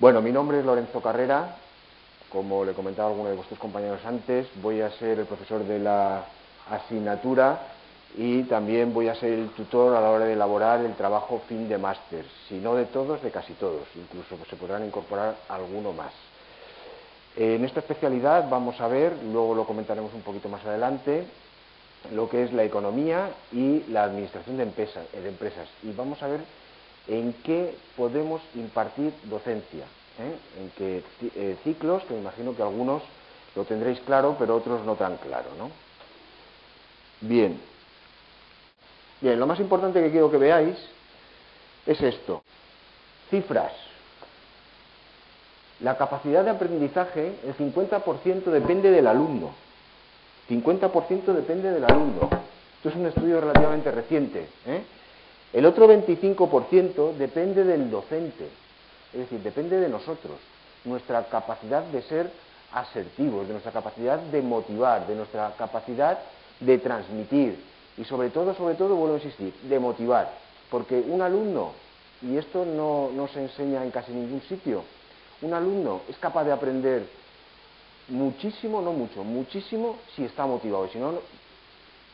Bueno, mi nombre es Lorenzo Carrera. Como le comentaba a alguno de vuestros compañeros antes, voy a ser el profesor de la asignatura y también voy a ser el tutor a la hora de elaborar el trabajo fin de máster, si no de todos, de casi todos, incluso se podrán incorporar alguno más. En esta especialidad vamos a ver, luego lo comentaremos un poquito más adelante, lo que es la economía y la administración de empresas, de empresas. y vamos a ver en qué podemos impartir docencia, ¿eh? en qué eh, ciclos, que me imagino que algunos lo tendréis claro, pero otros no tan claro. ¿no? Bien. Bien, lo más importante que quiero que veáis es esto. Cifras. La capacidad de aprendizaje, el 50% depende del alumno. 50% depende del alumno. Esto es un estudio relativamente reciente. ¿eh? El otro 25% depende del docente, es decir, depende de nosotros, nuestra capacidad de ser asertivos, de nuestra capacidad de motivar, de nuestra capacidad de transmitir y sobre todo, sobre todo, vuelvo a insistir, de motivar, porque un alumno, y esto no, se enseña en casi ningún sitio, un alumno es capaz de aprender muchísimo, no mucho, muchísimo si está motivado, y si no,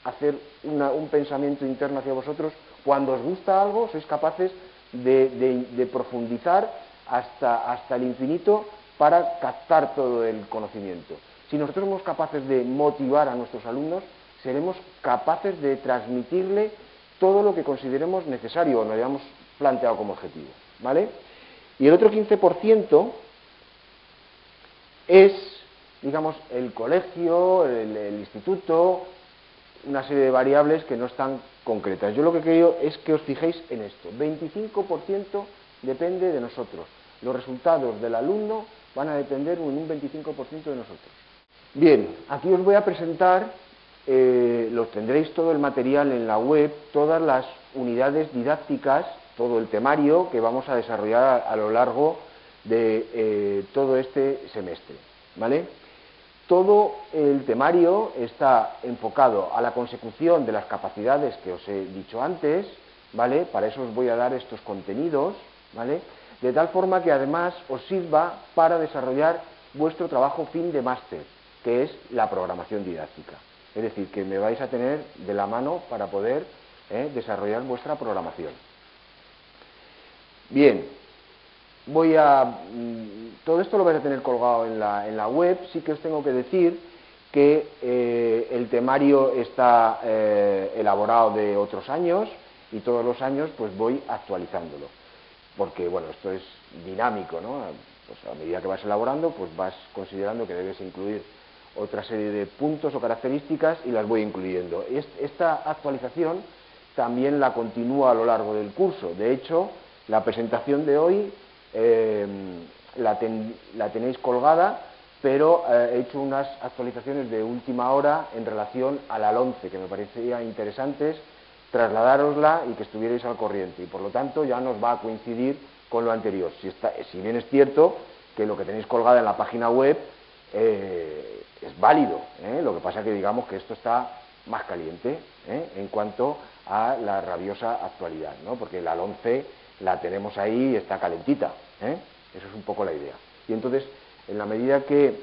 hacer un pensamiento interno hacia vosotros cuando os gusta algo, sois capaces de, profundizar hasta, el infinito para captar todo el conocimiento. Si nosotros somos capaces de motivar a nuestros alumnos, seremos capaces de transmitirle todo lo que consideremos necesario o nos hayamos planteado como objetivo. ¿Vale? Y el otro 15% es, digamos, el colegio, el instituto, una serie de variables que no están concretas. Yo lo que quiero es que os fijéis en esto. 25% depende de nosotros. Los resultados del alumno van a depender en un 25% de nosotros. Bien, aquí os voy a presentar, eh, lo tendréis todo el material en la web, todas las unidades didácticas, todo el temario que vamos a desarrollar a, lo largo de eh, todo este semestre. ¿Vale? Todo el temario está enfocado a la consecución de las capacidades que os he dicho antes, ¿vale? Para eso os voy a dar estos contenidos, ¿vale? De tal forma que además os sirva para desarrollar vuestro trabajo fin de máster, que es la programación didáctica. Es decir, que me vais a tener de la mano para poder ¿eh? desarrollar vuestra programación. Bien, voy a... Mm, todo esto lo vais a tener colgado en la, web, sí que os tengo que decir que eh, el temario está eh, elaborado de otros años y todos los años pues voy actualizándolo, porque bueno, esto es dinámico, ¿no? Pues a medida que vas elaborando, pues vas considerando que debes incluir otra serie de puntos o características y las voy incluyendo. Esta actualización también la continúa a lo largo del curso. De hecho, la presentación de hoy Em, la, tenéis colgada, pero eh, he hecho unas actualizaciones de última hora en relación a la 11, que me parecía interesantes trasladárosla y que estuvierais al corriente. Y por lo tanto ya nos va a coincidir con lo anterior. Si, bien es cierto que lo que tenéis colgada en la página web eh, es válido, ¿eh? lo que pasa que digamos que esto está más caliente en cuanto a la rabiosa actualidad, ¿no? porque la 11 la tenemos ahí y está calentita. ¿eh? Eso es un poco la idea. Y entonces, en la medida que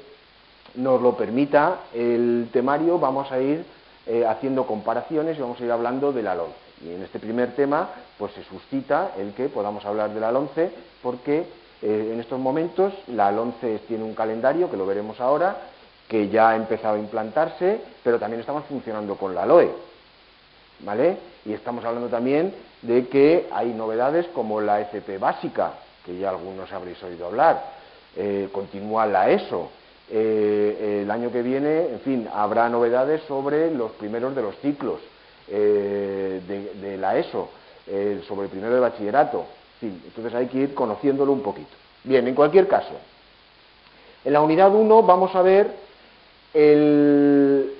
nos lo permita el temario, vamos a ir eh, haciendo comparaciones y vamos a ir hablando de la 11. Y en este primer tema, pues se suscita el que podamos hablar de la 11, porque eh, en estos momentos la 11 tiene un calendario, que lo veremos ahora, que ya ha empezado a implantarse, pero también estamos funcionando con la LOE. ¿Vale? Y estamos hablando también de que hay novedades como la FP básica, que ya algunos habréis oído hablar. Eh, continúa la ESO. Eh, el año que viene, en fin, habrá novedades sobre los primeros de los ciclos eh, de, la ESO, sobre el primero de bachillerato. entonces hay que ir conociéndolo un poquito. Bien, en cualquier caso, en la unidad 1 vamos a ver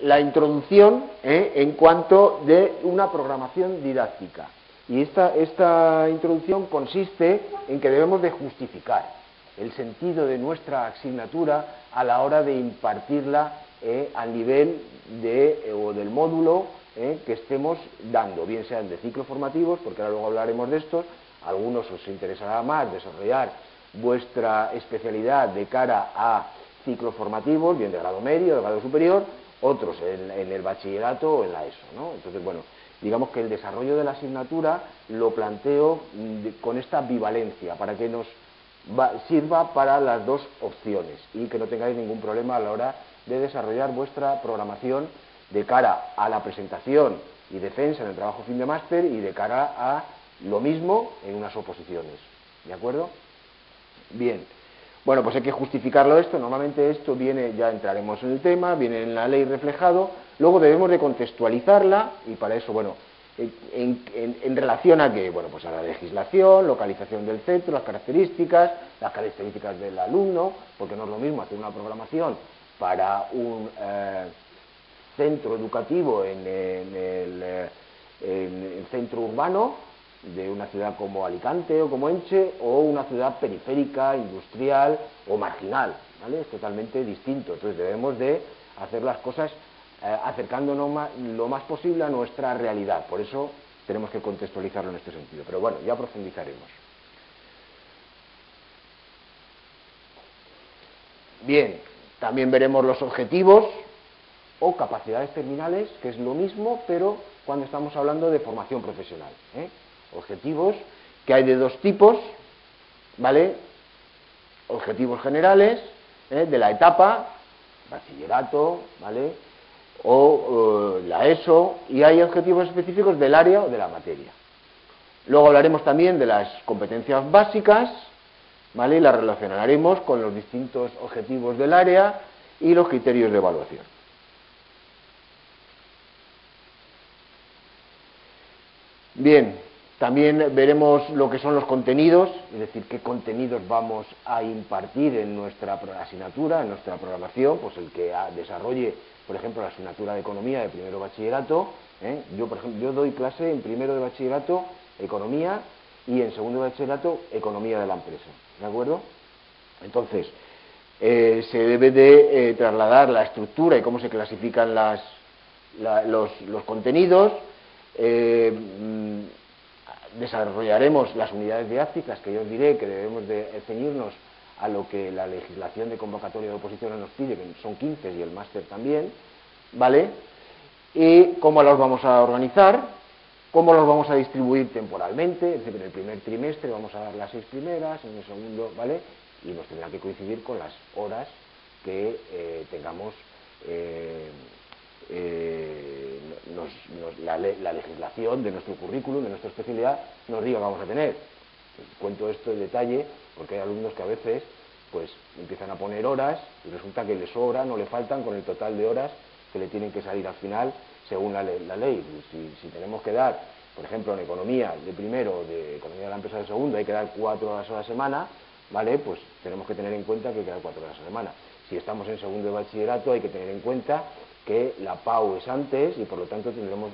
la introducción en cuanto de una programación didáctica. Y esta, introducción consiste en que debemos de justificar el sentido de nuestra asignatura a la hora de impartirla eh, al nivel de, eh, o del módulo eh, que estemos dando, bien sean de ciclos formativos, porque ahora luego hablaremos de estos, algunos os interesará más desarrollar vuestra especialidad de cara a ciclos formativos, bien de grado medio, de grado superior, otros en, el bachillerato o en la ESO. ¿no? Entonces, bueno, digamos que el desarrollo de la asignatura lo planteo mm, con esta bivalencia, para que nos sirva para las dos opciones y que no tengáis ningún problema a la hora de desarrollar vuestra programación de cara a la presentación y defensa en el trabajo fin de máster y de cara a lo mismo en unas oposiciones. ¿De acuerdo? Bien. Bueno, pues hay que justificarlo esto. Normalmente esto viene, ya entraremos en el tema, viene en la ley reflejado. Luego debemos de contextualizarla y para eso, bueno, en, relación a que, bueno, pues a la legislación, localización del centro, las características, las características del alumno, porque no es lo mismo hacer una programación para un eh, centro educativo eh, en el centro urbano de una ciudad como Alicante o como Enche o una ciudad periférica, industrial o marginal, ¿vale? Es totalmente distinto. Entonces debemos de hacer las cosas eh, acercándonos lo más posible a nuestra realidad. Por eso tenemos que contextualizarlo en este sentido. Pero bueno, ya profundizaremos. Bien, también veremos los objetivos o capacidades terminales, que es lo mismo, pero cuando estamos hablando de formación profesional. ¿eh? Objetivos, que hay de dos tipos, ¿vale? Objetivos generales ¿eh? de la etapa, bachillerato, ¿vale? O eh, la ESO, y hay objetivos específicos del área o de la materia. Luego hablaremos también de las competencias básicas, ¿vale? Y las relacionaremos con los distintos objetivos del área y los criterios de evaluación. Bien, también veremos lo que son los contenidos, es decir, qué contenidos vamos a impartir en nuestra asignatura, en nuestra programación, pues el que desarrolle, por ejemplo, la asignatura de economía de primero bachillerato. ¿eh? Yo, por ejemplo, yo doy clase en primero de bachillerato economía y en segundo de bachillerato economía de la empresa, ¿de acuerdo? Entonces, eh, se debe de eh, trasladar la estructura y cómo se clasifican los, los, contenidos desarrollaremos las unidades didácticas que yo os diré que debemos de ceñirnos a lo que la legislación de convocatoria de oposiciones nos pide, que son 15 y el máster también, ¿vale? Y cómo los vamos a organizar, cómo los vamos a distribuir temporalmente, es decir, en el primer trimestre vamos a dar las seis primeras, en el segundo, ¿vale? Y nos tendrá que coincidir con las horas que eh, tengamos eh, eh, la, legislación de nuestro currículum, de nuestra especialidad, nos diga que vamos a tener. Cuento esto en detalle porque hay alumnos que a veces pues empiezan a poner horas y resulta que les sobra, no le faltan con el total de horas que le tienen que salir al final según la, ley. Si, tenemos que dar, por ejemplo, en economía de primero, de economía de la empresa de segundo, hay que dar cuatro horas a la semana, ¿vale? Pues tenemos que tener en cuenta que hay que dar cuatro horas a la semana. Si estamos en segundo de bachillerato, hay que tener en cuenta que la PAU es antes y por lo tanto tendremos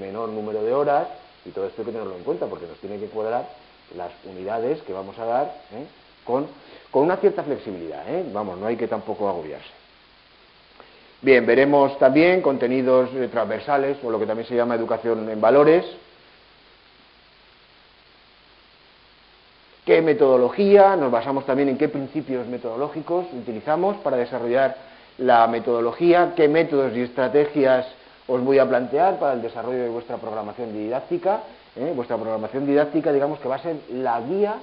menor número de horas y todo esto hay que tenerlo en cuenta porque nos tiene que cuadrar las unidades que vamos a dar ¿eh? con, una cierta flexibilidad. ¿eh? Vamos, no hay que tampoco agobiarse. Bien, veremos también contenidos eh, transversales o lo que también se llama educación en valores. ¿Qué metodología? Nos basamos también en qué principios metodológicos utilizamos para desarrollar la metodología, qué métodos y estrategias os voy a plantear para el desarrollo de vuestra programación didáctica. ¿eh? Vuestra programación didáctica, digamos que va a ser la guía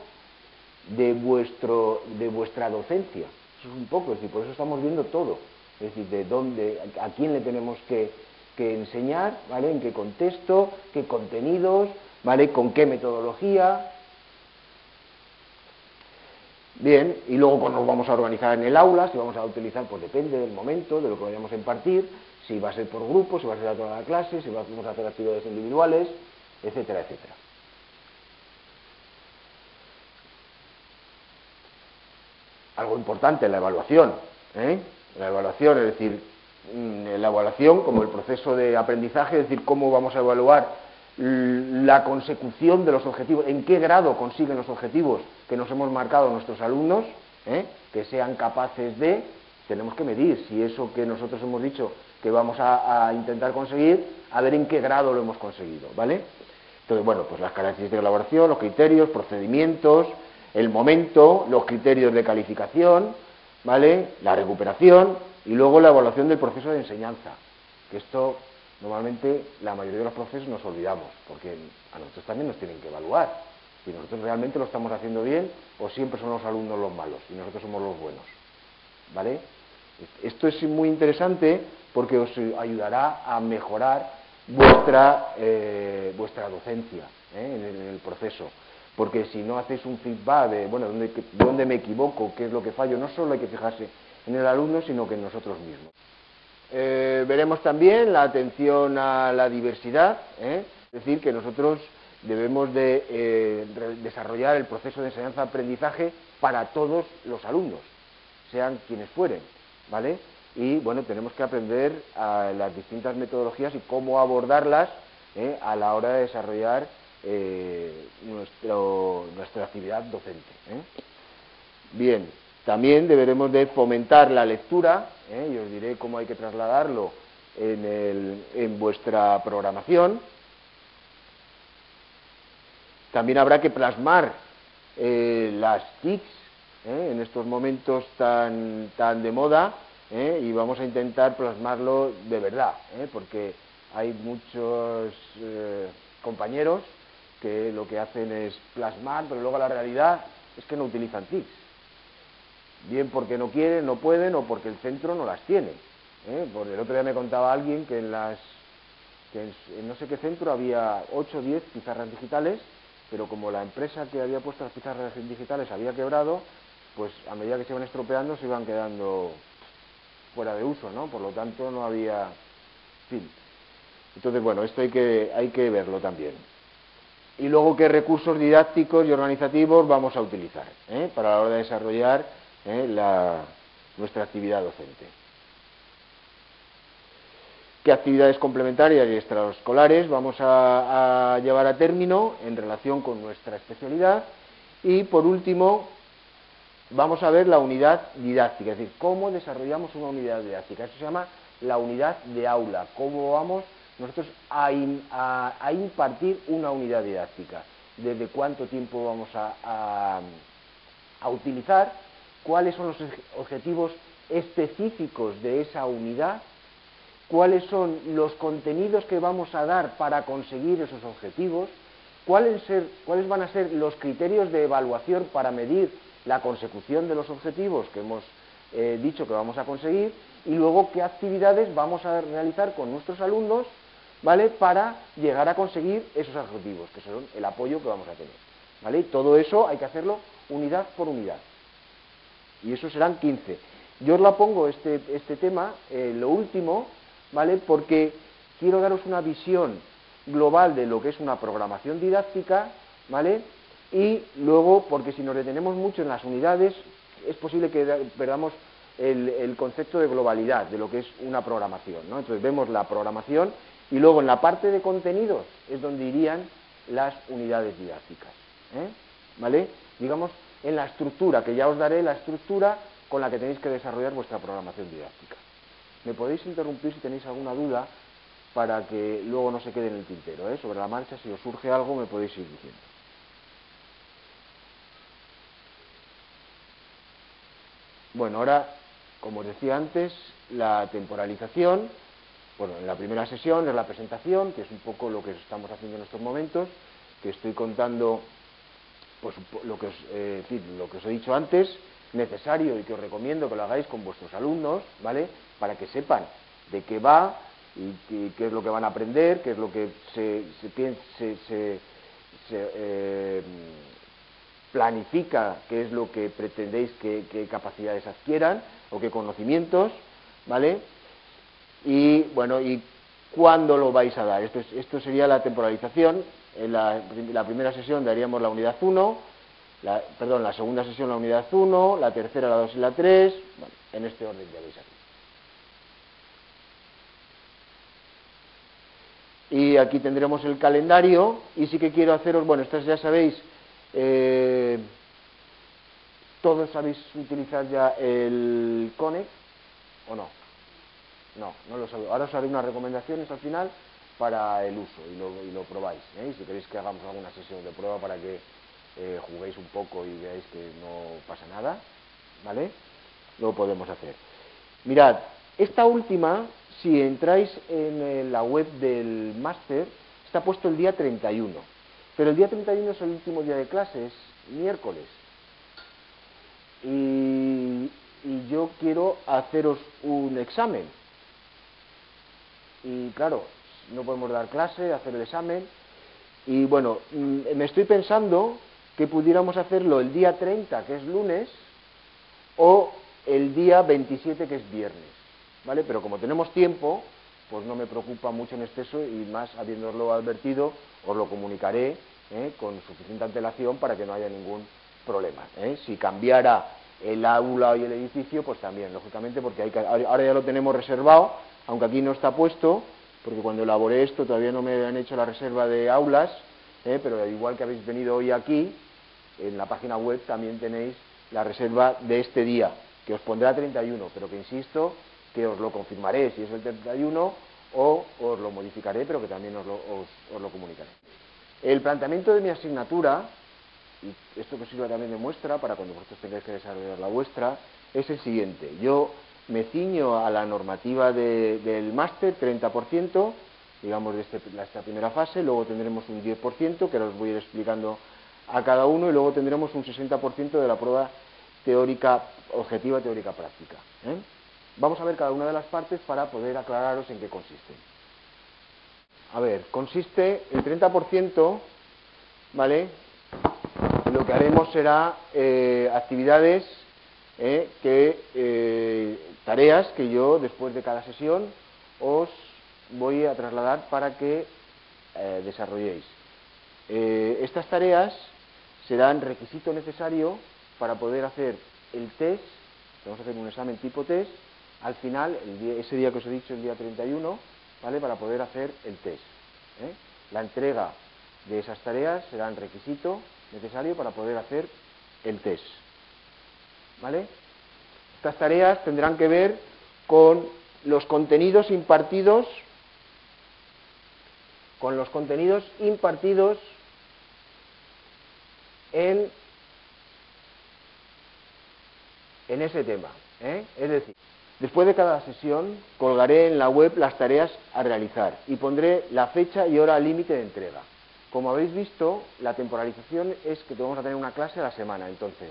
de, vuestro, de vuestra docencia. Eso es un poco, es decir, por eso estamos viendo todo. Es decir, de dónde, a quién le tenemos que, que enseñar, ¿vale? En qué contexto, qué contenidos, ¿vale? Con qué metodología, Bien, y luego cuando nos vamos a organizar en el aula, si vamos a utilizar, pues depende del momento, de lo que vayamos a impartir, si va a ser por grupo, si va a ser a toda la clase, si vamos a hacer actividades individuales, etcétera, etcétera. Algo importante, la evaluación. ¿eh? La evaluación, es decir, mm, la evaluación como el proceso de aprendizaje, es decir, cómo vamos a evaluar la consecución de los objetivos, en qué grado consiguen los objetivos que nos hemos marcado nuestros alumnos, ¿eh? que sean capaces de, tenemos que medir si eso que nosotros hemos dicho que vamos a, intentar conseguir, a ver en qué grado lo hemos conseguido, ¿vale? Entonces, bueno, pues las características de elaboración, los criterios, procedimientos, el momento, los criterios de calificación, ¿vale? La recuperación y luego la evaluación del proceso de enseñanza. Que esto normalmente la mayoría de los profesores nos olvidamos, porque a nosotros también nos tienen que evaluar. Si nosotros realmente lo estamos haciendo bien o siempre son los alumnos los malos y nosotros somos los buenos. ¿Vale? Esto es muy interesante porque os ayudará a mejorar vuestra, eh, vuestra docencia ¿eh? en, el, proceso. Porque si no hacéis un feedback de, bueno, ¿dónde, dónde me equivoco, qué es lo que fallo, no solo hay que fijarse en el alumno, sino que en nosotros mismos. Eh, veremos también la atención a la diversidad, es decir, que nosotros debemos de desarrollar el proceso de enseñanza-aprendizaje para todos los alumnos, sean quienes fueren, ¿vale? y bueno, tenemos que aprender a las distintas metodologías y cómo abordarlas ¿eh? a la hora de desarrollar eh, nuestra actividad docente. ¿eh? Bien, también deberemos de fomentar la lectura, y os diré cómo hay que trasladarlo en, en vuestra programación. También habrá que plasmar las TICs en estos momentos tan, tan de moda, ¿eh? y vamos a intentar plasmarlo de verdad, ¿eh? porque hay muchos eh, compañeros que lo que hacen es plasmar, pero luego la realidad es que no utilizan TICs. Bien porque no quieren, no pueden o porque el centro no las tiene. Porque el otro día me contaba alguien que en las que en no sé qué centro había 8 o 10 pizarras digitales, pero como la empresa que había puesto las pizarras digitales había quebrado, pues a medida que se iban estropeando se iban quedando fuera de uso, ¿no? Por lo tanto, no había fin. Entonces, bueno, esto hay que, hay que verlo también. Y luego, ¿qué recursos didácticos y organizativos vamos a utilizar eh? para la hora de desarrollar eh, nuestra actividad docente? ¿Qué actividades complementarias y extraescolares vamos a llevar a término en relación con nuestra especialidad? Y, por último, vamos a ver la unidad didáctica, es decir, cómo desarrollamos una unidad didáctica. Eso se llama la unidad de aula, cómo vamos nosotros a, impartir una unidad didáctica, desde cuánto tiempo vamos a, utilizar, cuáles son los objetivos específicos de esa unidad, cuáles son los contenidos que vamos a dar para conseguir esos objetivos, cuáles, cuáles van a ser los criterios de evaluación para medir la consecución de los objetivos que hemos eh, dicho que vamos a conseguir y luego qué actividades vamos a realizar con nuestros alumnos ¿vale? para llegar a conseguir esos objetivos, que son el apoyo que vamos a tener. ¿vale? Todo eso hay que hacerlo unidad por unidad. Y eso serán 15. Yo os la pongo este, este tema, eh, lo último, ¿vale? Porque quiero daros una visión global de lo que es una programación didáctica, ¿vale? y luego, porque si nos detenemos mucho en las unidades, es posible que perdamos el, concepto de globalidad de lo que es una programación. ¿no? Entonces vemos la programación y luego en la parte de contenidos es donde irían las unidades didácticas. ¿eh? ¿Vale? Digamos, en la estructura, que ya os daré la estructura con la que tenéis que desarrollar vuestra programación didáctica. Me podéis interrumpir si tenéis alguna duda para que luego no se quede en el tintero. ¿eh? Sobre la marcha, si os surge algo, me podéis ir diciendo. Bueno, ahora, como os decía antes, la temporalización, bueno, en la primera sesión es la presentación, que es un poco lo que estamos haciendo en estos momentos, que estoy contando pues, lo, que os, eh, lo que os he dicho antes, necesario y que os recomiendo que lo hagáis con vuestros alumnos, ¿vale? Para que sepan de qué va y, qué es lo que van a aprender, qué es lo que se, se, se, eh, planifica qué es lo que pretendéis que, qué capacidades adquieran o qué conocimientos, ¿vale? Y bueno, y cuándo lo vais a dar. Esto, esto sería la temporalización. En la, primera sesión daríamos la unidad 1, la, perdón, la segunda sesión la unidad 1, la tercera la 2 y la 3, en este orden ya veis aquí. Y aquí tendremos el calendario y sí que quiero haceros, bueno, estas ya sabéis, eh, ¿Todos sabéis utilizar ya el Connect o no? No, no lo sabéis. Ahora os haré unas recomendaciones al final para el uso y lo, probáis. ¿eh? si queréis que hagamos alguna sesión de prueba para que eh, juguéis un poco y veáis que no pasa nada, ¿vale? Lo podemos hacer. Mirad, esta última, si entráis en eh, la web del máster, está puesto el día 31. Pero el día 31 es el último día de clases, miércoles. Y, y yo quiero haceros un examen. Y claro, no podemos dar clase, hacer el examen. Y bueno, mm, me estoy pensando que pudiéramos hacerlo el día 30, que es lunes, o el día 27, que es viernes. ¿Vale? Pero como tenemos tiempo, pues no me preocupa mucho en exceso y más habiéndoslo advertido, os lo comunicaré ¿eh? con suficiente antelación para que no haya ningún problema. ¿eh? Si cambiara el aula y el edificio, pues también, lógicamente, porque hay ahora ya lo tenemos reservado, aunque aquí no está puesto, porque cuando elaboré esto todavía no me han hecho la reserva de aulas, ¿eh? pero igual que habéis venido hoy aquí, en la página web también tenéis la reserva de este día, que os pondrá 31, pero que insisto que os lo confirmaré si es el 31 o os lo modificaré, pero que también os lo, os lo comunicaré. El planteamiento de mi asignatura, y esto que sirva también de muestra para cuando vosotros tengáis que desarrollar la vuestra, es el siguiente. Yo me ciño a la normativa del máster, 30%, digamos, de este, esta primera fase, luego tendremos un 10%, que ahora os voy a ir explicando a cada uno, y luego tendremos un 60% de la prueba teórica, objetiva teórica práctica. ¿eh? Vamos a ver cada una de las partes para poder aclararos en qué consiste. A ver, consiste el 30%, ¿vale? Lo que haremos será eh, actividades eh, que tareas que yo después de cada sesión os voy a trasladar para que eh, desarrolléis. Eh, estas tareas serán requisito necesario para poder hacer el test, vamos a hacer un examen tipo test, al final, ese día que os he dicho, el día 31, ¿vale? Para poder hacer el test. ¿eh? La entrega de esas tareas será un requisito necesario para poder hacer el test. ¿Vale? Estas tareas tendrán que ver con los contenidos impartidos con los contenidos impartidos en, en ese tema. ¿eh? Es decir, después de cada sesión colgaré en la web las tareas a realizar y pondré la fecha y hora límite de entrega. Como habéis visto, la temporalización es que vamos a tener una clase a la semana. Entonces,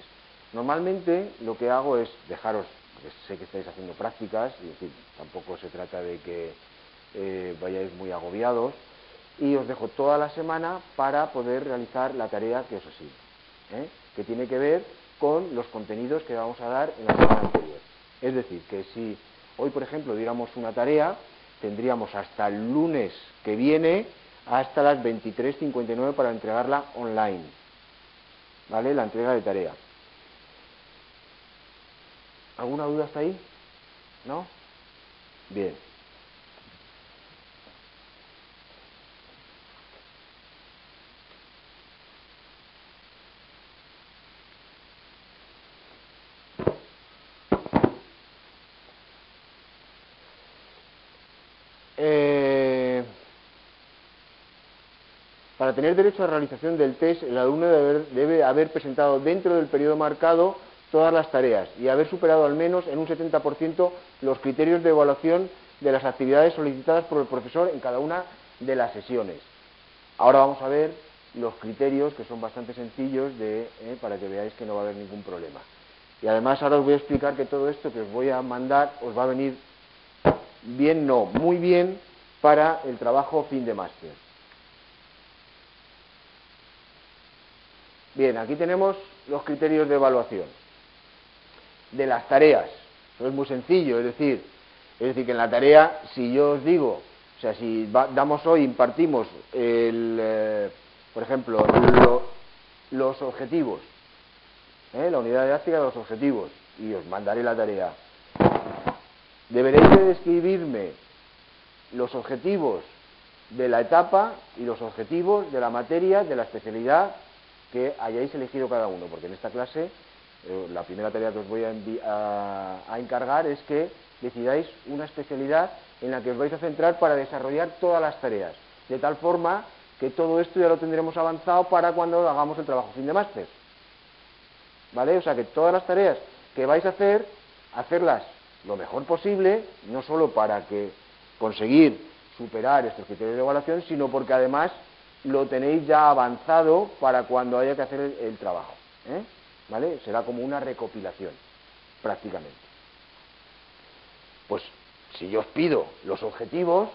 Normalmente lo que hago es dejaros, sé que estáis haciendo prácticas, y decir, tampoco se trata de que eh, vayáis muy agobiados, y os dejo toda la semana para poder realizar la tarea que os asigno, ¿eh? que tiene que ver con los contenidos que vamos a dar en la semana anterior. Es decir, que si hoy, por ejemplo, diéramos una tarea, tendríamos hasta el lunes que viene hasta las 23.59 para entregarla online. ¿Vale? La entrega de tarea. ¿Alguna duda hasta ahí? ¿No? Bien. Eh, para tener derecho a la realización del test, el alumno debe haber presentado dentro del periodo marcado todas las tareas y haber superado al menos en un 70% los criterios de evaluación de las actividades solicitadas por el profesor en cada una de las sesiones. Ahora vamos a ver los criterios que son bastante sencillos de, eh, para que veáis que no va a haber ningún problema. Y además ahora os voy a explicar que todo esto que os voy a mandar os va a venir bien, no, muy bien para el trabajo fin de máster. Bien, aquí tenemos los criterios de evaluación de las tareas. Eso es muy sencillo, es decir, es decir, que en la tarea, si yo os digo, o sea, si damos hoy, impartimos, el, eh, por ejemplo, los objetivos, ¿eh? la unidad didáctica de los objetivos, y os mandaré la tarea. Deberéis de describirme los objetivos de la etapa y los objetivos de la materia, de la especialidad que hayáis elegido cada uno, porque en esta clase eh, la primera tarea que os voy a, encargar es que decidáis una especialidad en la que os vais a centrar para desarrollar todas las tareas, de tal forma que todo esto ya lo tendremos avanzado para cuando hagamos el trabajo fin de máster. ¿Vale? O sea que todas las tareas que vais a hacer, hacerlas lo mejor posible, no solo para que conseguir superar estos criterios de evaluación, sino porque además lo tenéis ya avanzado para cuando haya que hacer el, trabajo. ¿eh? ¿Vale? Será como una recopilación, prácticamente. Pues si yo os pido los objetivos,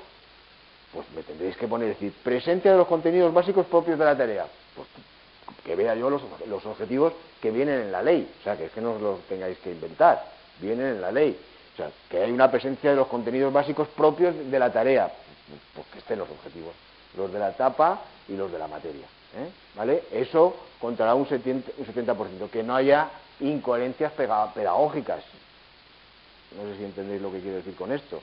pues me tendréis que poner, decir, presencia de los contenidos básicos propios de la tarea. Pues que vea yo los, los objetivos que vienen en la ley, o sea, que es que no os los tengáis que inventar, vienen en la ley. O sea, que hay una presencia de los contenidos básicos propios de la tarea, pues que estén los objetivos, los de la etapa y los de la materia. ¿Eh? ¿Vale? Eso contará un 70%, un 70%, que no haya incoherencias pedagógicas. No sé si entendéis lo que quiero decir con esto.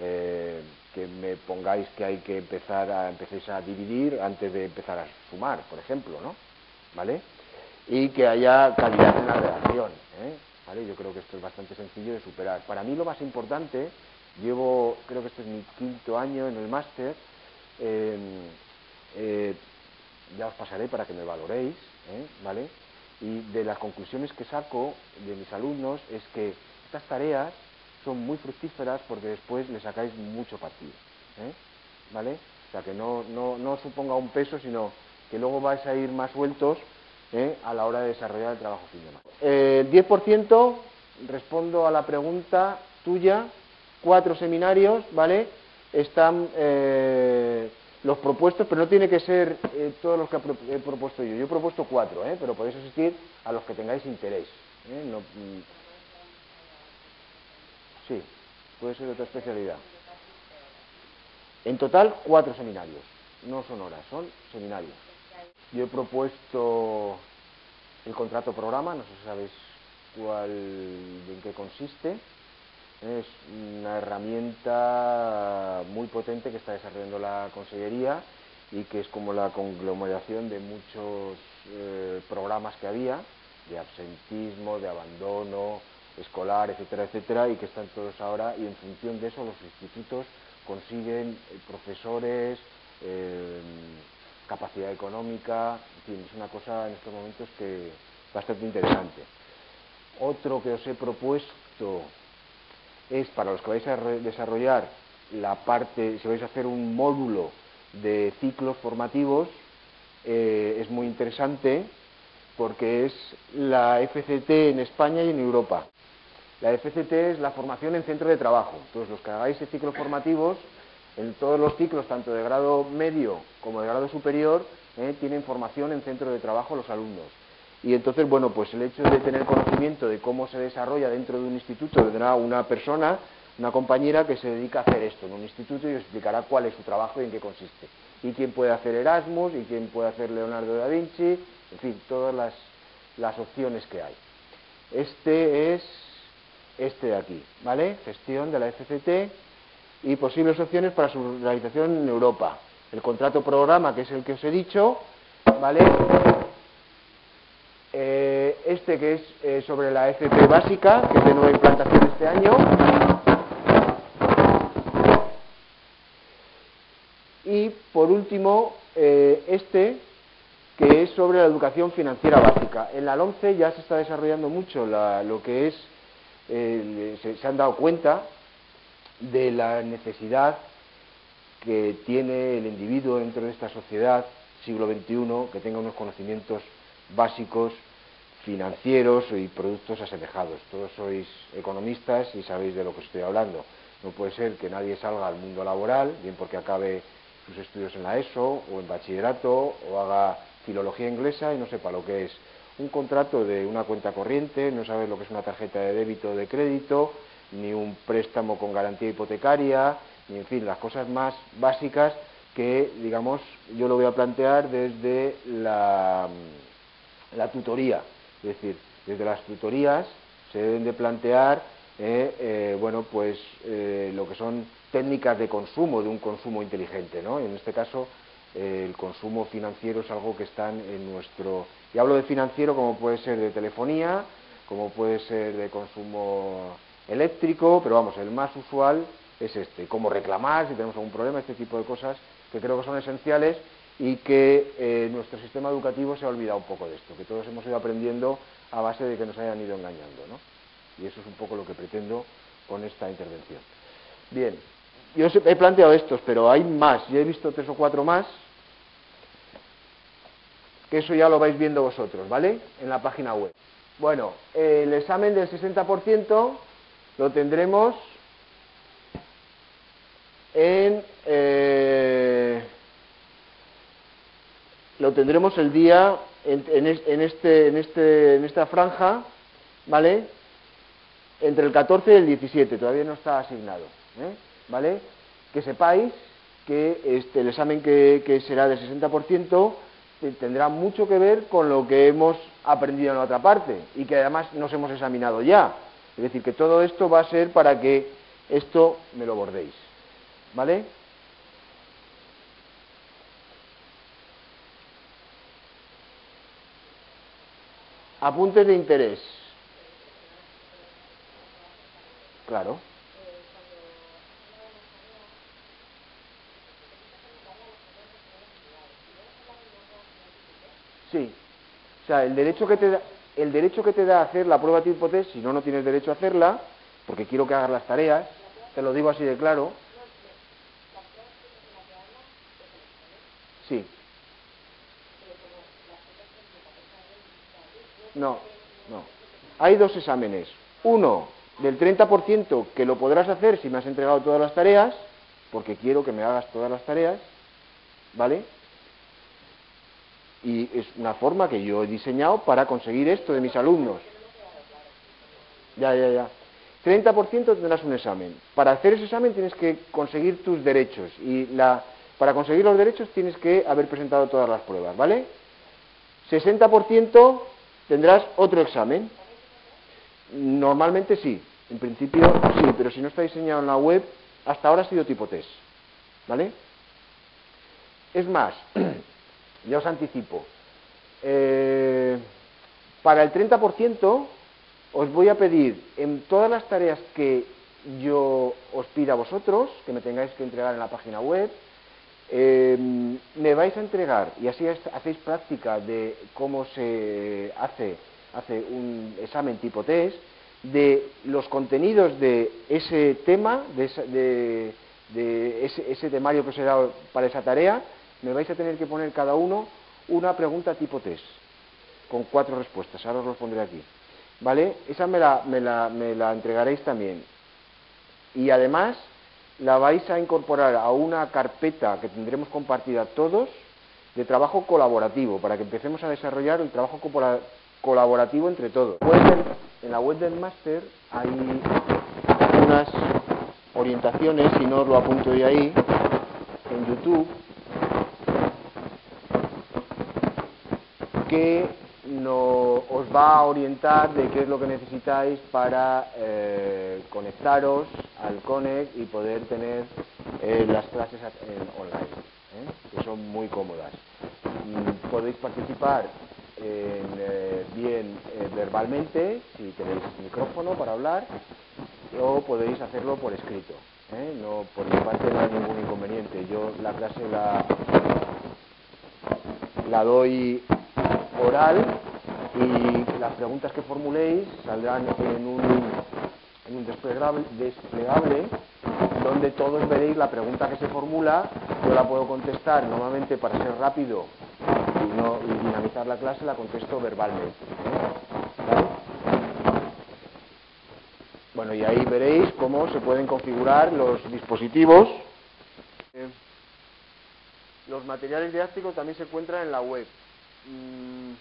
Eh, que me pongáis que hay que empezar a empecéis a dividir antes de empezar a sumar, por ejemplo, ¿no? ¿Vale? Y que haya calidad en la redacción. ¿eh? ¿Vale? Yo creo que esto es bastante sencillo de superar. Para mí lo más importante, llevo, creo que este es mi quinto año en el máster, em, eh, ya os pasaré para que me valoréis, ¿eh? ¿vale? Y de las conclusiones que saco de mis alumnos es que estas tareas son muy fructíferas porque después le sacáis mucho partido. ¿eh? ¿Vale? O sea, que no, no, suponga un peso, sino que luego vais a ir más sueltos ¿eh? a la hora de desarrollar el trabajo final. El 10% respondo a la pregunta tuya, cuatro seminarios, ¿vale? Están eh, los propuestos, pero no tiene que ser todos los que he propuesto yo. Yo he propuesto cuatro, pero podéis asistir a los que tengáis interés. No, mm, Sí, puede ser otra especialidad. En total, cuatro seminarios. No son horas, son seminarios. Yo he propuesto el contrato programa, no sé si sabéis cuál, en qué consiste. Es una herramienta muy potente que está desarrollando la Consellería y que es como la conglomeración de muchos eh, programas que había, de absentismo, de abandono, escolar, etcétera, etcétera, y que están todos ahora, y en función de eso los institutos consiguen eh, profesores, eh, capacidad económica, en fin, es una cosa en estos momentos que bastante interesante. Otro que os he propuesto es para los que vais a desarrollar la parte, si vais a hacer un módulo de ciclos formativos, eh, es muy interesante porque es la FCT en España y en Europa. La FCT es la formación en centro de trabajo. Entonces, los que hagáis ciclos formativos, en todos los ciclos, tanto de grado medio como de grado superior, eh, tienen formación en centro de trabajo los alumnos. Y entonces, bueno, pues el hecho de tener conocimiento de cómo se desarrolla dentro de un instituto, tendrá una persona, una compañera que se dedica a hacer esto en un instituto y os explicará cuál es su trabajo y en qué consiste. Y quién puede hacer Erasmus, y quién puede hacer Leonardo da Vinci, en fin, todas las, las opciones que hay. Este es este de aquí, ¿vale? Gestión de la FCT y posibles opciones para su realización en Europa. El contrato programa, que es el que os he dicho, ¿vale? Este que es eh, sobre la FP básica, que es de nueva implantación este año. Y por último, eh, este que es sobre la educación financiera básica. En la 11 ya se está desarrollando mucho lo que es eh, se, han dado cuenta de la necesidad que tiene el individuo dentro de esta sociedad siglo XXI que tenga unos conocimientos básicos financieros y productos asemejados. Todos sois economistas y sabéis de lo que estoy hablando. No puede ser que nadie salga al mundo laboral, bien porque acabe sus estudios en la ESO o en bachillerato o haga filología inglesa y no sepa lo que es un contrato de una cuenta corriente, no sabes lo que es una tarjeta de débito o de crédito, ni un préstamo con garantía hipotecaria, ni en fin, las cosas más básicas que, digamos, yo lo voy a plantear desde la tutoría. Es decir, desde las tutorías se deben de plantear, eh, eh, bueno, pues eh, lo que son técnicas de consumo, de un consumo inteligente, ¿no? En este caso, el consumo financiero es algo que está en nuestro y hablo de financiero como puede ser de telefonía, como puede ser de consumo eléctrico, pero vamos, el más usual es este, cómo reclamar si tenemos algún problema, este tipo de cosas que creo que son esenciales y que eh, nuestro sistema educativo se ha olvidado un poco de esto, que todos hemos ido aprendiendo a base de que nos hayan ido engañando. ¿no? Y eso es un poco lo que pretendo con esta intervención. Bien, yo he planteado estos, pero hay más, ya he visto tres o cuatro más, que eso ya lo vais viendo vosotros, ¿vale? En la página web. Bueno, el examen del 60% lo tendremos en... Eh, lo tendremos el día en, este, en, este, en esta franja, ¿vale? Entre el 14 y el 17, todavía no está asignado, ¿eh? ¿vale? Que sepáis que este, el examen que, que será del 60% eh, tendrá mucho que ver con lo que hemos aprendido en la otra parte y que además nos hemos examinado ya. Es decir, que todo esto va a ser para que esto me lo bordéis. ¿Vale? Apuntes de interés. Claro. Sí. O sea, el derecho que te da, el derecho que te da a hacer la prueba tipo test, si no, no tienes derecho a hacerla, porque quiero que hagas las tareas, te lo digo así de claro. Sí. No, no. Hay dos exámenes. Uno del 30% que lo podrás hacer si me has entregado todas las tareas, porque quiero que me hagas todas las tareas, ¿vale? Y es una forma que yo he diseñado para conseguir esto de mis alumnos. Ya, ya, ya. 30% tendrás un examen. Para hacer ese examen tienes que conseguir tus derechos y la, para conseguir los derechos tienes que haber presentado todas las pruebas, ¿vale? 60% tendrás otro examen. Normalmente sí, en principio sí, pero si no está diseñado en la web, hasta ahora ha sido tipo test, ¿vale? Es más, ya os anticipo, eh, para el 30% os voy a pedir en todas las tareas que yo os pida a vosotros, que me tengáis que entregar en la página web, em, me vais a entregar, y así hacéis práctica de cómo se hace, hace un examen tipo test, de los contenidos de ese tema, de, ese, ese, temario que os he dado para esa tarea, me vais a tener que poner cada uno una pregunta tipo test, con cuatro respuestas. Ahora os los pondré aquí. ¿Vale? Esa me la, me la, me la entregaréis también. Y además la vais a incorporar a una carpeta que tendremos compartida todos de trabajo colaborativo, para que empecemos a desarrollar el trabajo colaborativo entre todos. En la web del máster hay unas orientaciones, si no os lo apunto de ahí, en YouTube, que no, os va a orientar de qué es lo que necesitáis para eh, conectaros al Connect y poder tener eh, las clases online, ¿eh? que son muy cómodas. Mm, podéis participar bien verbalmente, si tenéis micrófono para hablar, o podéis hacerlo por escrito. No, por mi parte no hay ningún inconveniente. Yo la clase la, la doy oral y las preguntas que formuléis saldrán en un, un desplegable, desplegable, donde todos veréis la pregunta que se formula, yo la puedo contestar normalmente para ser rápido y, no, dinamizar la clase, la contesto verbalmente. Bueno, y ahí veréis cómo se pueden configurar los dispositivos. Eh, los materiales didácticos también se encuentran en la web. Mm,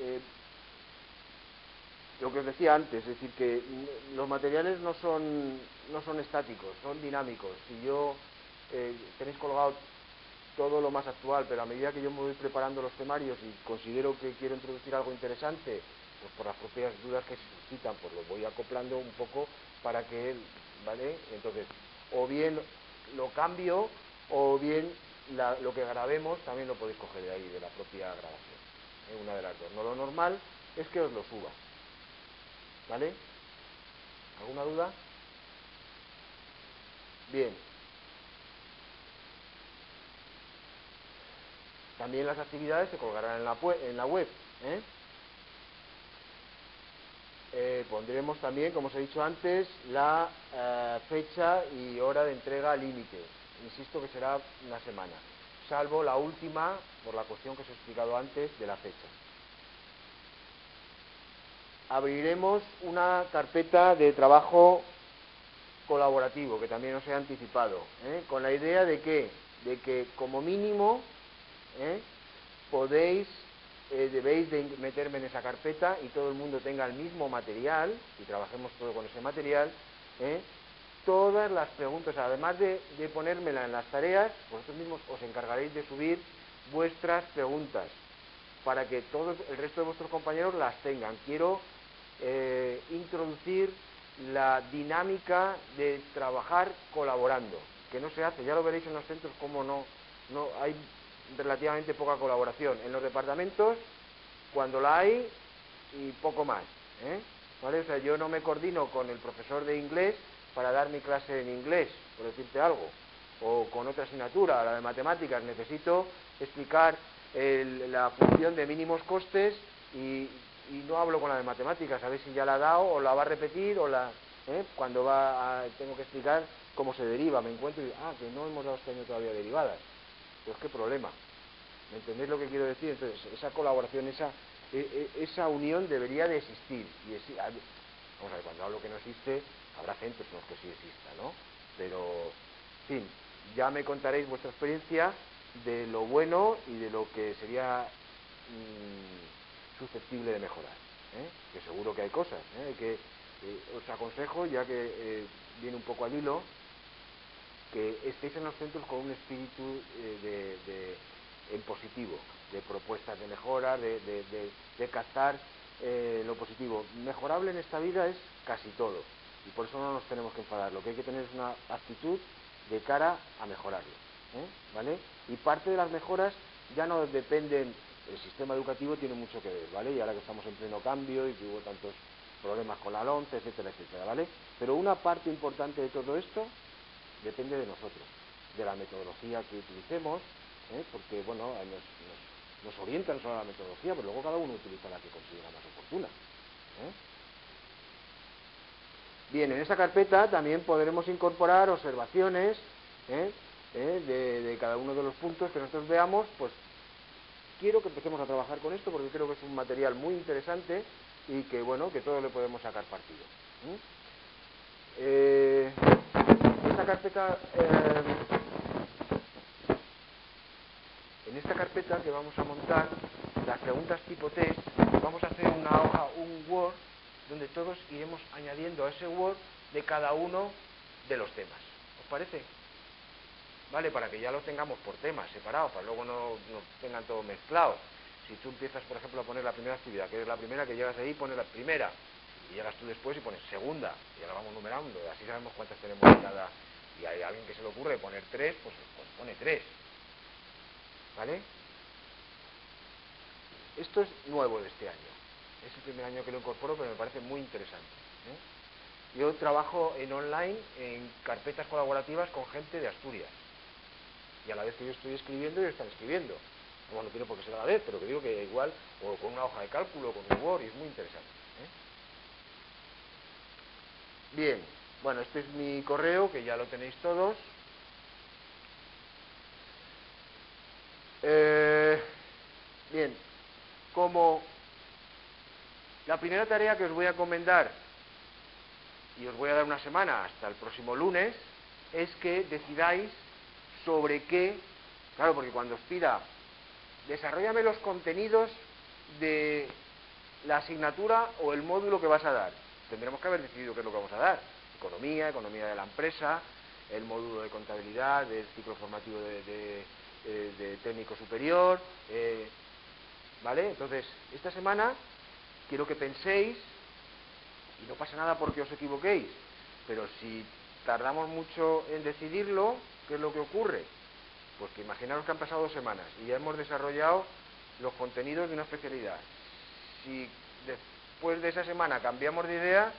eh, lo que os decía antes, es decir, que los materiales no son, no son estáticos, son dinámicos. Si yo eh, tenéis colgado todo lo más actual, pero a medida que yo me voy preparando los temarios y considero que quiero introducir algo interesante, pues por las propias dudas que se suscitan, pues lo voy acoplando un poco para que, ¿vale? Entonces, o bien lo cambio, o bien lo que grabemos también lo podéis coger de ahí, de la propia grabación. ¿eh? Una de las dos. No lo normal es que os lo suba. ¿Vale? ¿Alguna duda? Bien. También las actividades se colgarán en la, web. ¿eh? Eh, pondremos también, como os he dicho antes, la eh, fecha y hora de entrega límite. Insisto que será una semana, salvo la última, por la cuestión que os he explicado antes, de la fecha. Abriremos una carpeta de trabajo colaborativo, que también os he anticipado, ¿eh? con la idea de que, de que como mínimo podéis eh, debéis de meterme en esa carpeta y todo el mundo tenga el mismo material, y trabajemos todo con ese material, ¿eh? todas las preguntas, además de, ponérmela en las tareas, vosotros mismos os encargaréis de subir vuestras preguntas para que todo el resto de vuestros compañeros las tengan. Quiero eh, introducir la dinámica de trabajar colaborando, que no se hace, ya lo veréis en los centros cómo no, no hay relativamente poca colaboración. En los departamentos, cuando la hay, y poco más. ¿eh? ¿Vale? O sea, yo no me coordino con el profesor de inglés para dar mi clase en inglés, por decirte algo, o con otra asignatura, la de matemáticas, necesito explicar la función de mínimos costes y, no hablo con la de matemáticas, a ver si ya la ha dado o la va a repetir o la... ¿eh? Cuando va tengo que explicar cómo se deriva, me encuentro y, ah, que no hemos dado este año todavía derivadas. Pues qué problema. ¿Me entendéis lo que quiero decir? Entonces, esa colaboración, esa, e, e, esa unión debería de existir. Y vamos a ver, cuando hablo que no existe, habrá centros en los que sí exista, ¿no? Pero, en fin, ya me contaréis vuestra experiencia de lo bueno y de lo que sería mm, susceptible de mejorar. ¿eh? Que seguro que hay cosas, ¿eh? que eh, os aconsejo, ya que viene un poco al hilo, que estéis en los centros con un espíritu de, en positivo, de propuestas de mejora, de, captar lo positivo. Mejorable en esta vida es casi todo y por eso no nos tenemos que enfadar. Lo que hay que tener es una actitud de cara a mejorarlo. ¿eh? ¿vale? Y parte de las mejoras ya no dependen, el sistema educativo tiene mucho que ver, ¿vale? Y ahora que estamos en pleno cambio y que hubo tantos problemas con la LONCE, etcétera, etcétera, ¿vale? Pero una parte importante de todo esto depende de nosotros, de la metodología que utilicemos, ¿eh? porque bueno, nos, orientan solo la metodología, pero luego cada uno utiliza la que considera más oportuna. ¿eh? Bien, en esa carpeta también podremos incorporar observaciones ¿eh? de, de, cada uno de los puntos que nosotros veamos, pues quiero que empecemos a trabajar con esto porque creo que es un material muy interesante y que bueno, que todos le podemos sacar partido. Eh, esta carpeta, eh, en esta carpeta que vamos a montar las preguntas tipo test, vamos a hacer una hoja, un Word, donde todos iremos añadiendo a ese Word de cada uno de los temas. ¿Os parece? ¿Vale? Para que ya lo tengamos por temas separados, para luego no, no tengan todo mezclado. Si tú empiezas, por ejemplo, a poner la primera actividad, que es la primera que llegas ahí, pones la primera, y llegas tú después y pones segunda, y ahora vamos numerando, así sabemos cuántas tenemos en cada... Y hay alguien que se le ocurre poner tres, pues, pues pone tres. ¿Vale? Esto es nuevo de este año. Es el primer año que lo incorporo, pero me parece muy interesante. ¿eh? Yo trabajo en online en carpetas colaborativas con gente de Asturias. Y a la vez que yo estoy escribiendo, ellos están escribiendo. Bueno, no tiene por qué ser a la vez, pero que digo que igual, o con una hoja de cálculo, con un Word, y es muy interesante. Bien, bueno, este es mi correo, que ya lo tenéis todos. Eh, bien, como la primera tarea que os voy a encomendar, y os voy a dar una semana hasta el próximo lunes, es que decidáis sobre qué, claro, porque cuando os pida, desarrollame los contenidos de la asignatura o el módulo que vas a dar tendremos que haber decidido qué es lo que vamos a dar. Economía, economía de la empresa, el módulo de contabilidad, del ciclo formativo de, eh, técnico superior. Eh, ¿Vale? Entonces, esta semana quiero que penséis, y no pasa nada porque os equivoquéis, pero si tardamos mucho en decidirlo, ¿qué es lo que ocurre? Pues que imaginaros que han pasado dos semanas y ya hemos desarrollado los contenidos de una especialidad. Si después de esa semana cambiamos de idea,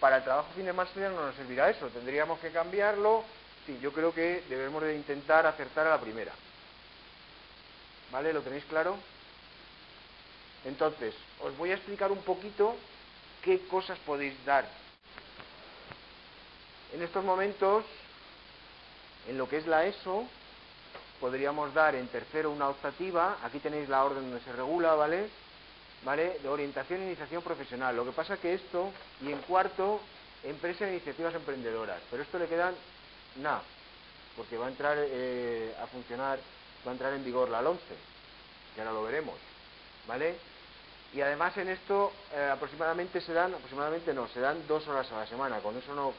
para el trabajo fin de máster no nos servirá eso, tendríamos que cambiarlo. Sí, yo creo que debemos de intentar acertar a la primera. ¿Vale? ¿Lo tenéis claro? Entonces, os voy a explicar un poquito qué cosas podéis dar. En estos momentos, en lo que es la ESO, podríamos dar en tercero una optativa, aquí tenéis la orden donde se regula, ¿vale? ¿Vale? De orientación e iniciación profesional. Lo que pasa que esto, y en cuarto, empresa e iniciativas emprendedoras. Pero esto le quedan nada, porque va a entrar eh, a funcionar, va a entrar en vigor la 11, que ahora lo veremos, ¿vale? Y además en esto eh, aproximadamente se dan, aproximadamente no, se dan dos horas a la semana, con eso no,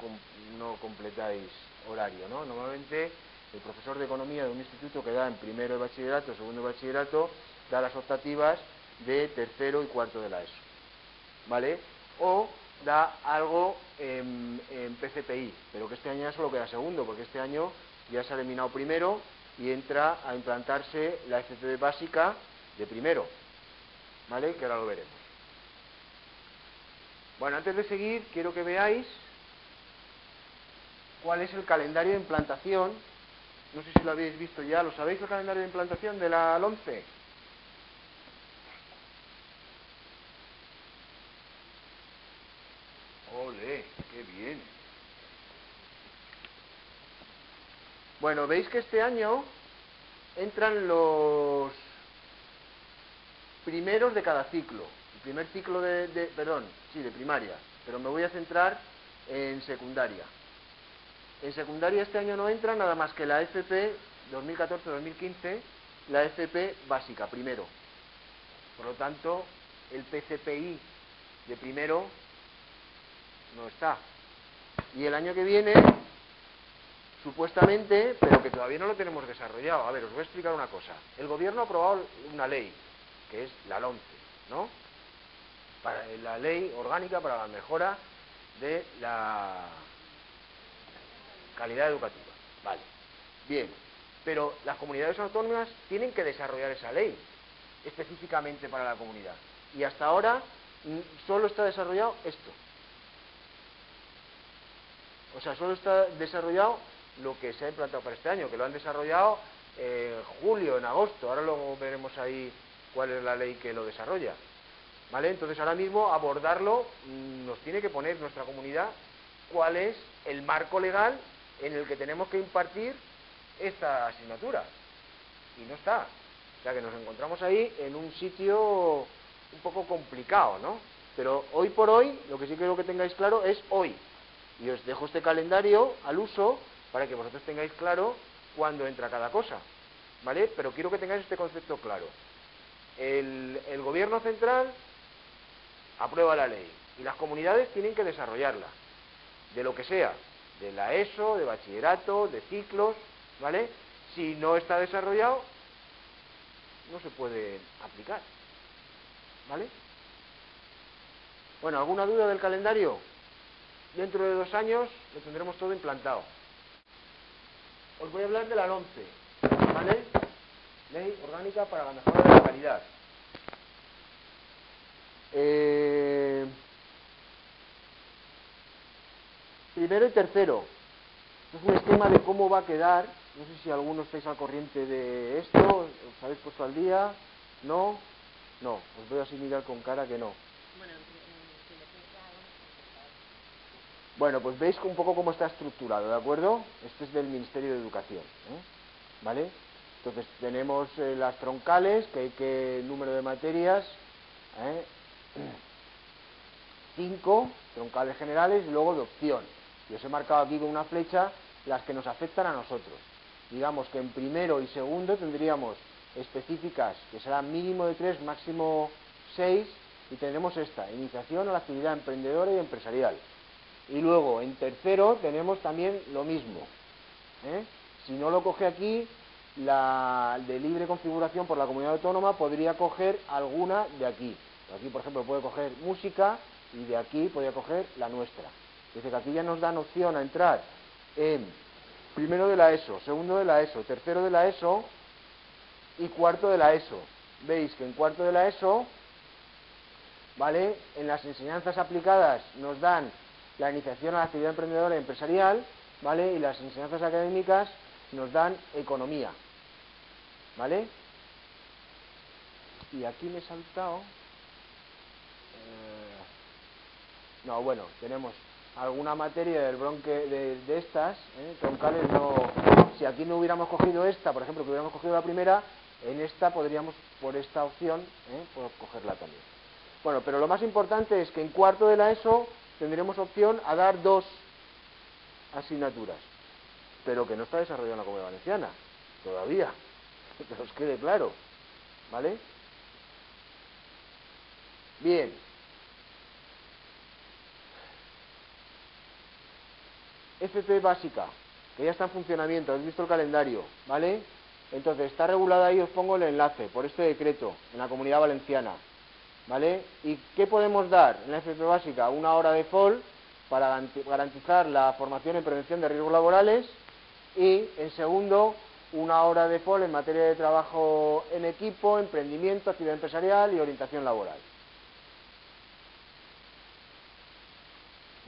no completáis horario, ¿no? Normalmente el profesor de economía de un instituto que da en primero de bachillerato, segundo de bachillerato, da las optativas de tercero y cuarto de la ESO, ¿vale? O da algo en, PCPI, pero que este año ya solo queda segundo, porque este año ya se ha eliminado primero y entra a implantarse la FP básica de primero, ¿vale? Que ahora lo veremos. Bueno, antes de seguir, quiero que veáis cuál es el calendario de implantación. No sé si lo habéis visto ya, ¿lo sabéis el calendario de implantación de la 11? ¡Ole! ¡Qué bien! Bueno, veis que este año entran los primeros de cada ciclo. El primer ciclo de, perdón, sí, de primaria, pero me voy a centrar en secundaria. En secundaria este año no entra nada más que la FP 2014-2015, la FP básica, primero. Por lo tanto, el PCPI de primero no está. Y el año que viene, supuestamente, pero que todavía no lo tenemos desarrollado. A ver, os voy a explicar una cosa. El gobierno ha aprobado una ley, que es la LONCE, ¿no? Para, la ley orgánica para la mejora de la calidad educativa. Vale. Bien. Pero las comunidades autónomas tienen que desarrollar esa ley específicamente para la comunidad. Y hasta ahora mm, solo está desarrollado esto. O sea, solo está desarrollado lo que se ha implantado para este año, que lo han desarrollado en julio, en agosto. Ahora luego veremos ahí cuál es la ley que lo desarrolla. ¿Vale? Entonces ahora mismo abordarlo mm, nos tiene que poner nuestra comunidad cuál es el marco legal en el que tenemos que impartir esta asignatura. Y no está. O sea que nos encontramos ahí en un sitio un poco complicado, ¿no? Pero hoy por hoy, lo que sí quiero que tengáis claro es hoy. Y os dejo este calendario al uso para que vosotros tengáis claro cuándo entra cada cosa. ¿Vale? Pero quiero que tengáis este concepto claro. El, el gobierno central aprueba la ley y las comunidades tienen que desarrollarla, de lo que sea, de la ESO, de bachillerato, de ciclos, ¿vale? Si no está desarrollado, no se puede aplicar, ¿vale? Bueno, ¿alguna duda del calendario? Dentro de dos años lo tendremos todo implantado. Os voy a hablar de la 11, ¿vale? Ley orgánica para la mejora de la calidad. Eh, primero y tercero. Es un esquema de cómo va a quedar. No sé si algunos estáis al corriente de esto. ¿Os habéis puesto al día? ¿No? No. Os voy a mirar con cara que no. Bueno, pues veis un poco cómo está estructurado, ¿de acuerdo? Este es del Ministerio de Educación, ¿eh? ¿vale? Entonces tenemos eh, las troncales, que hay que número de materias, ¿eh? cinco troncales generales y luego de opción. Yo os he marcado aquí con una flecha las que nos afectan a nosotros. Digamos que en primero y segundo tendríamos específicas que serán mínimo de tres, máximo seis, y tendremos esta, iniciación a la actividad emprendedora y empresarial. Y luego, en tercero, tenemos también lo mismo. ¿eh? Si no lo coge aquí, la de libre configuración por la comunidad autónoma podría coger alguna de aquí. Aquí, por ejemplo, puede coger música y de aquí podría coger la nuestra. Dice que aquí ya nos dan opción a entrar en primero de la ESO, segundo de la ESO, tercero de la ESO y cuarto de la ESO. Veis que en cuarto de la ESO, ¿vale? En las enseñanzas aplicadas nos dan la iniciación a la actividad emprendedora y empresarial, ¿vale? Y las enseñanzas académicas nos dan economía, ¿vale? Y aquí me he saltado... eh, no, bueno, tenemos alguna materia del bronque de, de estas, ¿eh? troncales, no... Si aquí no hubiéramos cogido esta, por ejemplo, que hubiéramos cogido la primera, en esta podríamos, por esta opción, ¿eh? pues cogerla también. Bueno, pero lo más importante es que en cuarto de la ESO tendremos opción a dar dos asignaturas, pero que no está desarrollada en la Comunidad Valenciana, todavía, que os quede claro, ¿vale? Bien. FP básica, que ya está en funcionamiento, habéis visto el calendario, ¿vale? Entonces, está regulada ahí, os pongo el enlace, por este decreto, en la Comunidad Valenciana, ¿vale? ¿Y qué podemos dar en la FP básica? Una hora de FOL para garantizar la formación en prevención de riesgos laborales y, en segundo, una hora de FOL en materia de trabajo en equipo, emprendimiento, actividad empresarial y orientación laboral.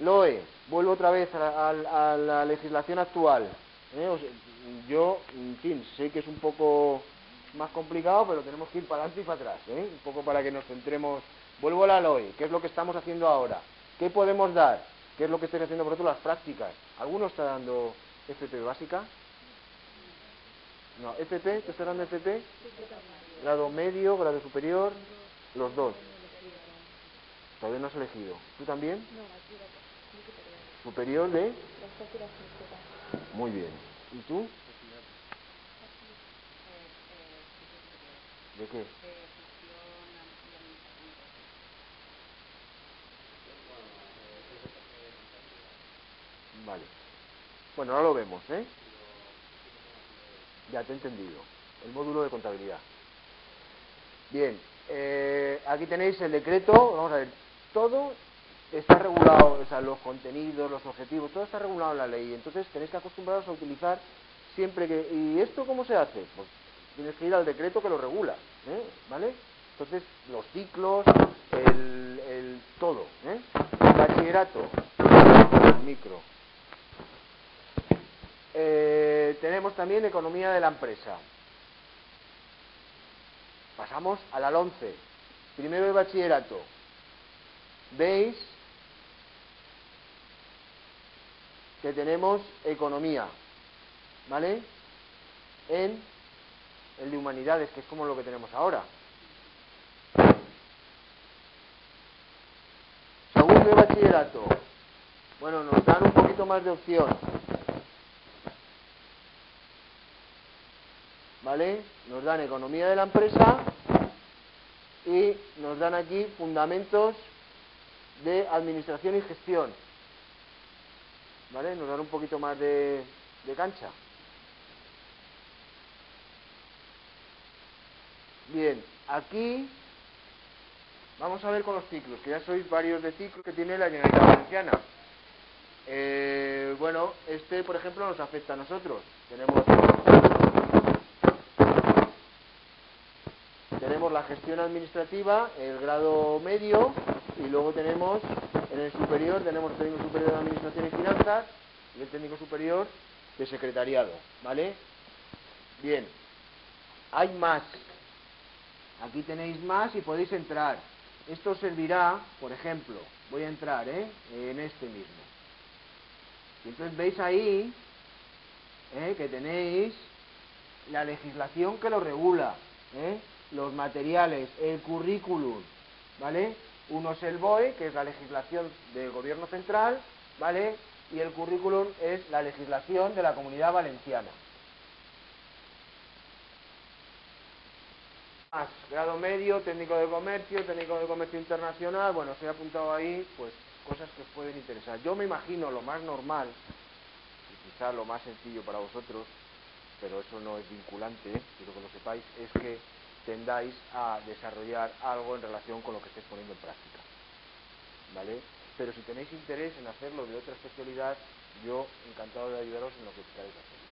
LOE, vuelvo otra vez a, a, la legislación actual. ¿eh? Yo, en fin, sé que es un poco más complicado, pero tenemos que ir para adelante y para atrás, ¿eh? un poco para que nos centremos. Vuelvo a la LOE, ¿qué es lo que estamos haciendo ahora? ¿Qué podemos dar? ¿Qué es lo que estáis haciendo vosotros las prácticas? ¿Alguno está dando FP básica? No, FP, ¿te está dando FP? Grado medio, grado superior, los dos. Todavía no has elegido. ¿Tú también? No, Superior de... Muy bien. ¿Y tú? ¿De qué? Vale. Bueno, ahora lo vemos, ¿eh? Ya te he entendido. El módulo de contabilidad. Bien, eh, aquí tenéis el decreto, vamos a ver, todo está regulado, o sea, los contenidos, los objetivos, todo está regulado en la ley. Entonces tenéis que acostumbraros a utilizar siempre que... ¿Y esto cómo se hace? Pues tienes que ir al decreto que lo regula, ¿eh? ¿vale? Entonces, los ciclos, el, el todo, ¿eh? Bachillerato, el micro. Eh, tenemos también economía de la empresa. Pasamos a la 11. Primero de bachillerato. Veis que tenemos economía, ¿vale? En el de humanidades, que es como lo que tenemos ahora. Segundo de bachillerato. Bueno, nos dan un poquito más de opción. ¿Vale? Nos dan economía de la empresa y nos dan aquí fundamentos de administración y gestión. ¿Vale? Nos dan un poquito más de, de cancha. Bien, aquí vamos a ver con los ciclos, que ya sois varios de ciclos que tiene la Generalitat Valenciana. Eh, bueno, este, por ejemplo, nos afecta a nosotros. Tenemos, tenemos la gestión administrativa, el grado medio, y luego tenemos en el superior, tenemos el técnico superior de administración y finanzas y el técnico superior de secretariado, ¿vale? Bien, hay más. Aquí tenéis más y podéis entrar. Esto servirá, por ejemplo, voy a entrar ¿eh? en este mismo. Y entonces veis ahí ¿eh? que tenéis la legislación que lo regula, ¿eh? los materiales, el currículum, ¿vale? Uno es el BOE, que es la legislación del gobierno central, ¿vale? Y el currículum es la legislación de la comunidad valenciana. Más, grado medio, técnico de comercio, técnico de comercio internacional, bueno, os he apuntado ahí, pues, cosas que os pueden interesar. Yo me imagino lo más normal, y quizá lo más sencillo para vosotros, pero eso no es vinculante, ¿eh? quiero que lo sepáis, es que tendáis a desarrollar algo en relación con lo que estéis poniendo en práctica. ¿Vale? Pero si tenéis interés en hacerlo de otra especialidad, yo encantado de ayudaros en lo que queráis hacer.